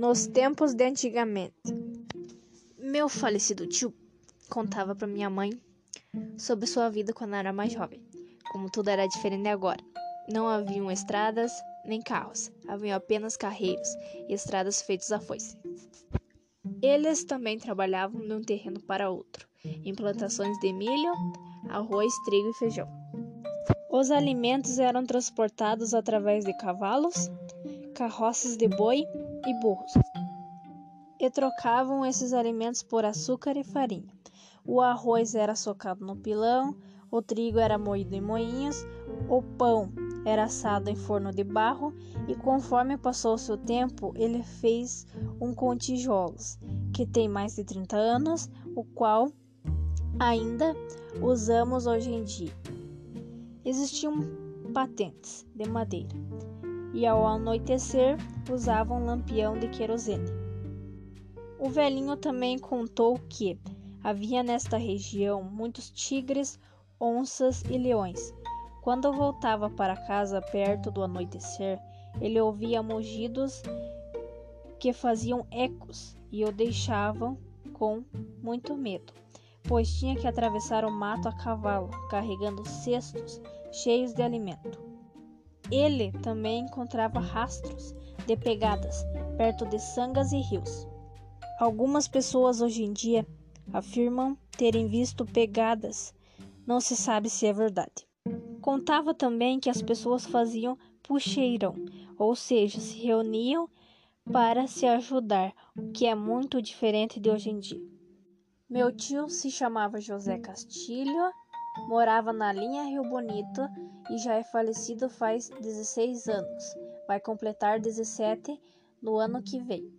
nos tempos de antigamente. Meu falecido tio contava para minha mãe sobre sua vida quando era mais jovem, como tudo era diferente agora. Não haviam estradas nem carros, haviam apenas carreiros e estradas feitas a foice. Eles também trabalhavam de um terreno para outro, em plantações de milho, arroz, trigo e feijão. Os alimentos eram transportados através de cavalos, carroças de boi e burros, e trocavam esses alimentos por açúcar e farinha. O arroz era socado no pilão, o trigo era moído em moinhos, o pão era assado em forno de barro, e conforme passou o seu tempo, ele fez um com tijolos, que tem mais de 30 anos, o qual ainda usamos hoje em dia. Existiam patentes de madeira, e ao anoitecer usavam lampião de querosene. O velhinho também contou que havia nesta região muitos tigres, onças e leões. Quando voltava para casa perto do anoitecer, ele ouvia mugidos que faziam ecos e o deixavam com muito medo, pois tinha que atravessar o mato a cavalo, carregando cestos cheios de alimento. Ele também encontrava rastros de pegadas perto de sangas e rios. Algumas pessoas hoje em dia afirmam terem visto pegadas, não se sabe se é verdade. Contava também que as pessoas faziam puxeirão, ou seja, se reuniam para se ajudar, o que é muito diferente de hoje em dia. Meu tio se chamava José Castilho Morava na linha Rio Bonito e já é falecido faz 16 anos. Vai completar 17 no ano que vem.